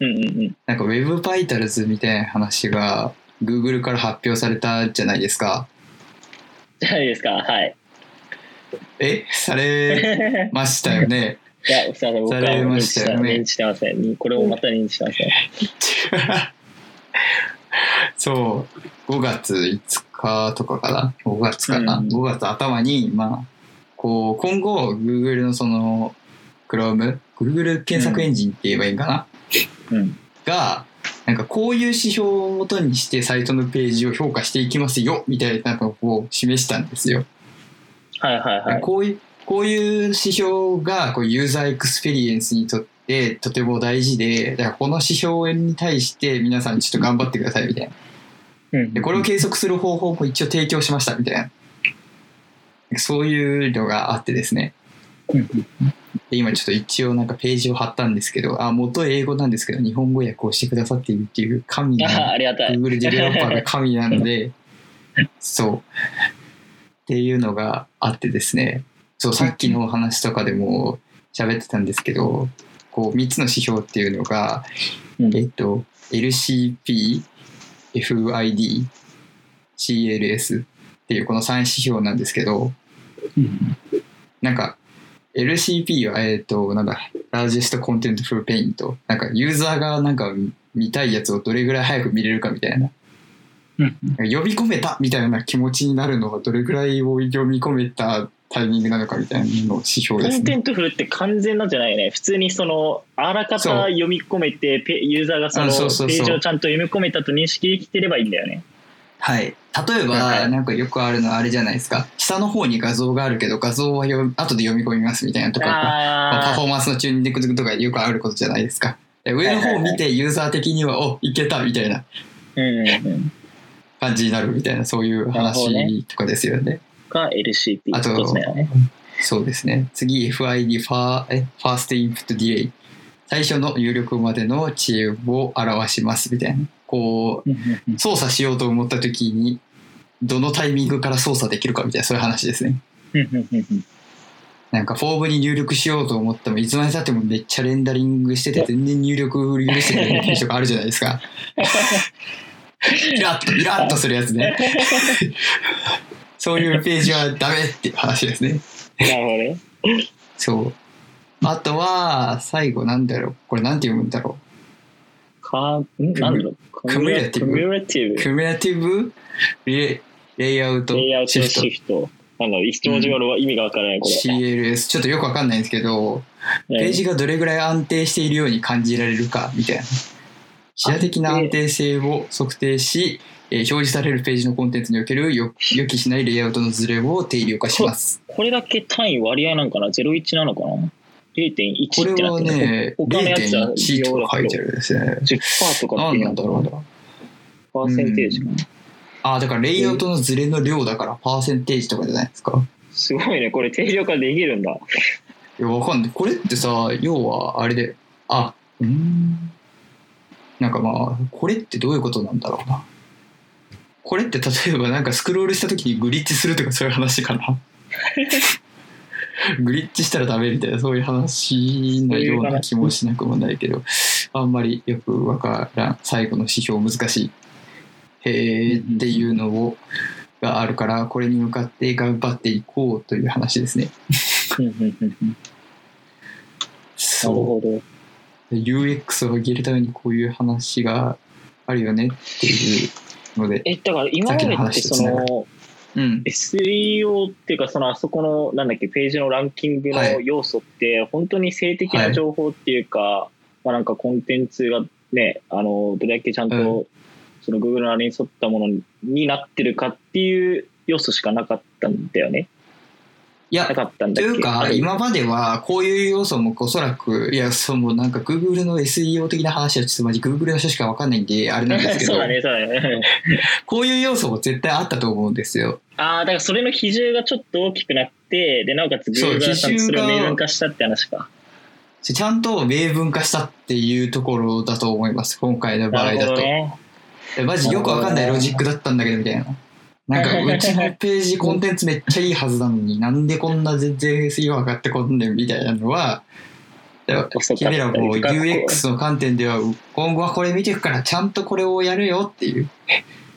B: うんうんうん。
A: なんか Web バイタルズみたいな話が Google から発表されたじゃないですか。
B: じゃないですか。はい。
A: え？されましたよね。(laughs)
B: いや、すいません。僕は
A: されま
B: 認知した
A: よね
B: 認知してません。これをまた認知してません。(laughs) (laughs)
A: そう、5月5日とかかな ?5 月かな、
B: うん
A: ?5 月頭に、まあ、こう、今後 Google のその Chrome、Google 検索エンジンって言えばいいんかな、
B: うん。
A: が、なんかこういう指標をもとにしてサイトのページを評価していきますよみたいなのを示したんですよ。
B: はいはいはい。
A: こういう、こういう指標がこうユーザーエクスペリエンスにとってとても大事で、だからこの指標に対して皆さんちょっと頑張ってくださいみたいな。
B: うん
A: で、これを計測する方法も一応提供しましたみたいな。そういうのがあってですね。
B: うん
A: で今ちょっと一応なんかページを貼ったんですけど、あ、元英語なんですけど、日本語訳をしてくださっているっていう神
B: あ
A: な (laughs)
B: ありがたい。
A: Google デベロッパーが神なので、(laughs) そう。っていうのがあってですね、そう、さっきのお話とかでも喋ってたんですけど、こう、3つの指標っていうのが、
B: うん
A: えっと、LCP、FID、CLS っていうこの3指標なんですけど、
B: うん
A: なんか、LCP は、えっ、と、なんだ、Largest Content for Paint。なんか、ユーザーがなんか見たいやつをどれぐらい早く見れるかみたいな。
B: うん
A: 呼び込めたみたいな気持ちになるのがどれぐらいを呼び込めたタイミングなのかみたいなのの指標
B: コンテ
A: ですね。
B: ンツフルって完全なんじゃないよね。普通にその、あらかた読み込めて、ペユーザーがそのページをちゃんと読み込めたと認識できてればいいんだよね。
A: はい。例えば、
B: はい
A: なんかよくあるのはあれじゃないですか。下の方に画像があるけど、画像はよ後で読み込みますみたいなとか、まあパフォ
B: あ
A: ーマンスのチューニングとかよくあることじゃないですか。で上の方を見てユーザー的には、お、いけたみたいな。感じになるみたいな、そういう話とかですよね。
B: が LCP
A: あと
B: 一つ目だね。
A: そうですね。次、FID、ファー、え、ファーストインプットディレイ。最初の入力までの遅延を表しますみたいな。こう、操作しようと思った時に、どのタイミングから操作できるかみたいな、そういう話ですね。なんかフォームに入力しようと思ってもいつまでたってもめっちゃレンダリングしてて全然入力許してくれない人があるじゃないですか。(laughs) イラッと、イラッとするやつね。そういうページはダメっていう話ですね。
B: なるほどね。
A: そう。あとは、最後なんだろう。これなんて読むんだろ
B: か、んなんだろう。
A: クミュレティブ？
B: クミュレティ
A: う。
B: ブ？
A: クミュラティブ？レレイアウト
B: レイアウトの
A: シフト
B: シフト。あの、一文字目の意味がわからない、これ。
A: CLS。ちょっとよくわかんないんですけど、ページがどれぐらい安定しているように感じられるかみたいな。視野的な安定性を測定し、えー表示されるページのコンテンツにおけるよ (laughs) 予期しないレイアウトのズレを定量化します。
B: これだけ単位割合なんかな ?01 なのかな ?0.1
A: これは
B: ってなってる
A: ね、
B: 他のやつは
A: 0.1とか書いてあるんですね。
B: 10%とかってい
A: なんだろうな。
B: パーセンテージかな？
A: あ、だからレイアウトのズレの量だからパーセンテージとかじゃないですか？
B: すごいね。これ定量化できるんだ。
A: いや、わかんない。これってさ、要は、あれで、あ、うーん。なんかまあ、これってどういうことなんだろうな。これって例えばなんかスクロールした時にグリッチするとかそういう話かな？(laughs) グリッチしたらダメみたいなそういう話のような気もしなくもないけど、あんまりよくわからん。最後の指標難しい。へえっていうのを、があるから、これに向かって頑張っていこうという話ですね。
B: な
A: そう
B: るほど。
A: UX を上げるためにこういう話があるよねっていうので、
B: え、だから今までってその、
A: うん、
B: SEO っていうか、そのあそこの、なんだっけ、ページのランキングの
A: はい。
B: 要素って、本当に性的な情報っていうか、まあなんかコンテンツがね、あの、どれだけちゃんと、
A: う
B: その Google のあれに沿ったものになってるかっていう要素しかなかったんだよね。
A: いや
B: な、かったんだっけ？
A: というか、今まではこういう要素もおそらく、いや、そうもうなんか Google の SEO 的な話はちょっとマジ Google の人しかわかんないんで、あれなんですけど (laughs)
B: そう、だね、そうだね。
A: こういう要素も絶対あったと思うんですよ。
B: ああ、だからそれの比重がちょっと大きくなって、で、なおかつ Google がそれを
A: 比重が
B: 明文化したって話か。
A: ちゃんと明文化したっていうところだと思います、今回の場合だと。
B: ね。
A: えマジよくわかんないロジックだったんだけどみたいな。なんかうちのページコンテンツめっちゃいいはずなのになんでこんな全然 SEO 上がってこんねんみたいなのは君らも
B: とか
A: UX の観点では今後はこれ見ていくからちゃんとこれをやるよっていう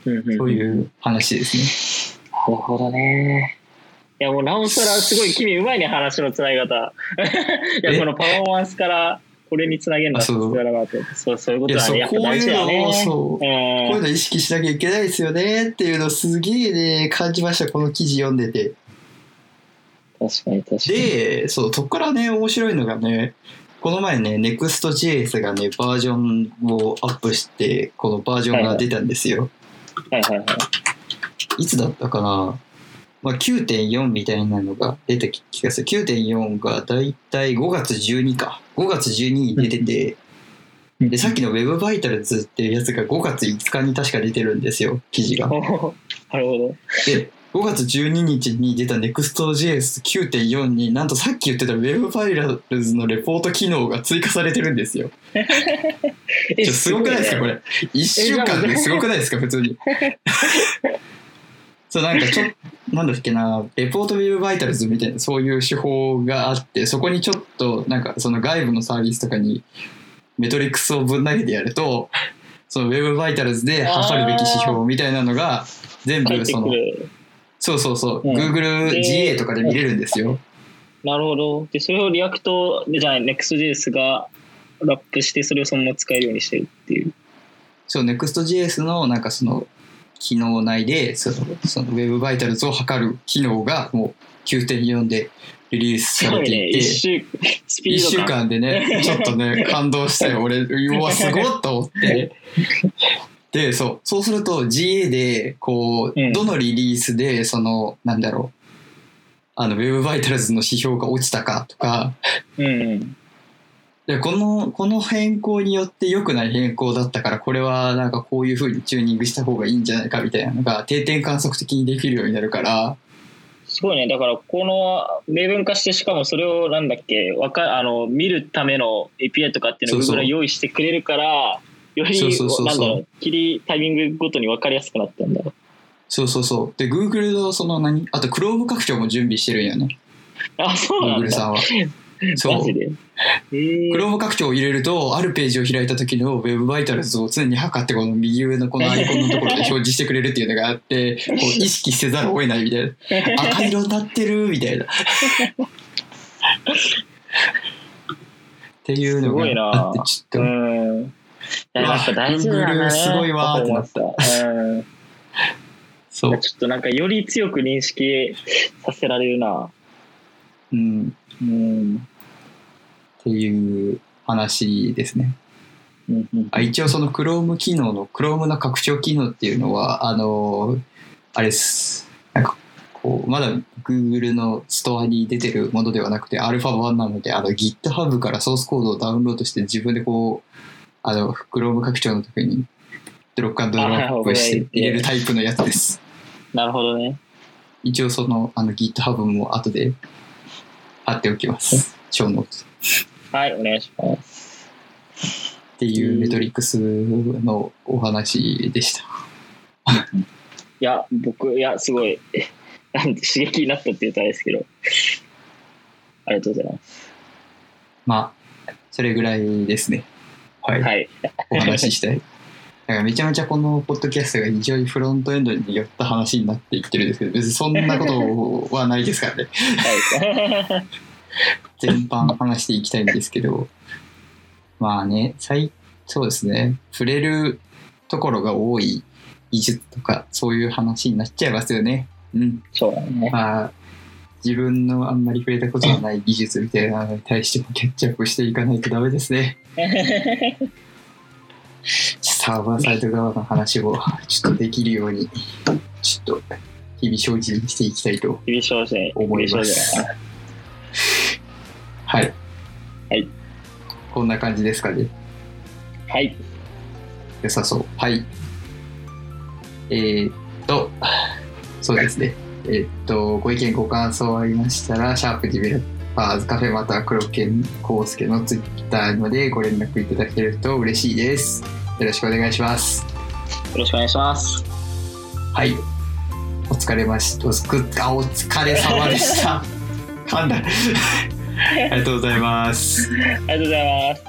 A: そういう話ですね。
B: なるほどね。いやもうなおさらすごい君うまいね話のつなぎ方。(laughs) いや
A: え？
B: このパフォーマンスからこれにつなげるのは
A: あそう
B: 必要だなそうそういうことはねやっぱ
A: こういう。のをそうこういう
B: うん
A: の意識しなきゃいけないですよねっていうのをすげえね感じましたこの記事読んでて。
B: 確かに確かに。
A: でそうそこからね面白いのがねこの前ね NEXTJS がねバージョンをアップしてこのバージョンが出たんですよ。
B: はいはいはい。
A: いつだったかな、まあ、9.4みたいなのが出た気がする9.4がだいたい5月12か5月12に出てて、でさっきの Web バイタルズっていうやつが5月5日に確か出てるんですよ記事が。
B: なるほど。
A: で5月12日に出た NEXTJS9.4 になんとさっき言ってた Web バイタルズのレポート機能が追加されてるんですよ。(laughs) すごくないですか？こ
B: れ。
A: れ1週間ですごくないですか？普通に (laughs) そうなんかちょっなんだっけなレポートウェブバイタルズみたいなそういう手法があってそこにちょっとなんかその外部のサービスとかにmetrics をぶん投げてやるとその Web Vitals で測るべき指標みたいなのが全部その。そうそうそう、
B: うん
A: GoogleGA とかで見れるんですよ。
B: なるほど。で、それを React でじゃない、Next.js がラップして、それをそのまま使えるようにしてるっていう。
A: そう NEXTJS のなんかその機能内でそのその Web バイタルズを測る機能がもう9.4でリリースさ。れていて
B: 一週、スピ
A: 1週。間でねちょっとね (laughs) 感動したよ俺うわすごっと思ってでそうそうすると GA でこう、
B: うん
A: どのリリースでそのなんだろうあの Web バイタルズの指標が落ちたかとか
B: うん。
A: でこのこの変更によって良くない変更だったからこれはなんかこういう風にチューニングした方がいいんじゃないかみたいなのが定点観測的にできるようになるから
B: すごいね。だから、この明文化して、しかもそれをなんだっけ、わかあの見るための API とかっていうのを Google が用意してくれるから、より、
A: そうそうそうそう
B: なんだろう、切りタイミングごとに分かりやすくなったんだろ
A: そうそうそうで Google のその何？あと Chrome 拡張も準備してるんよね
B: う。あ、そうなん
A: Google さ
B: だ。
A: んはそう
B: マジで？えー、
A: Chrome 拡張を入れるとあるページを開いた時の Web バイタルズを常に測ってこの右上のこのアイコンのところで表示してくれるっていうのがあってこう意識せざるを得ないみたいな赤色になってるみたいなっていうのがあってちょっと
B: うん。いや、やっぱ大事だ
A: うわ
B: ね。
A: Google すごいわーってなった。そう
B: ちょっとなんかより強く認識させられるな。
A: うん
B: うん。
A: っていう話ですね
B: うんうん
A: あ一応その Chrome 機能の Chrome の拡張機能っていうのはあのあれですなんかこうまだ Google のストアに出てるものではなくてアルファ版なのであの GitHub からソースコードをダウンロードして自分でこうあの Chrome 拡張の時にドラッグドロップして入れるタイプのやつです
B: なるほどね。
A: 一応そのあの GitHub も後で貼っておきますショーノート
B: はい、お願いします。
A: っていうメトリックスのお話でした (laughs)
B: いや、僕、いや、すごい、(laughs) なんて刺激になったって言うとあれですけど、ありがとうございます。
A: まあ、それぐらいですね。はい。
B: はい。
A: お話ししたい。だからめちゃめちゃこのポッドキャストが非常にフロントエンドに寄った話になっていってるんですけど、別にそんなことはないですからね。
B: はい。
A: 全般話していきたいんですけど、まあね、最、そうですね、触れるところが多い技術とか、そういう話になっちゃいますよね。うん。
B: そうだね。
A: まあ、自分のあんまり触れたことのない技術みたいなのに対してもキャッチアップしていかないとダメですね。(laughs) サーバーサイト側の話をちょっとできるように、ちょっと日々精進していきたいと。思います。はい。
B: はい。
A: こんな感じですかね？
B: はい。
A: 良さそう。はい。えー、っと、そうですね。えーっと、ご意見、ご感想ありましたら、シャープディベロッパーズカフェまたは黒剣康介のツイッターまでご連絡いただけると嬉しいです。よろしくお願いします。
B: よろしくお願いします。
A: はい。お疲れましおつくあお疲れ様でした。(laughs) 噛んだ。(laughs) ありがとうございます。
B: ありがとうございます。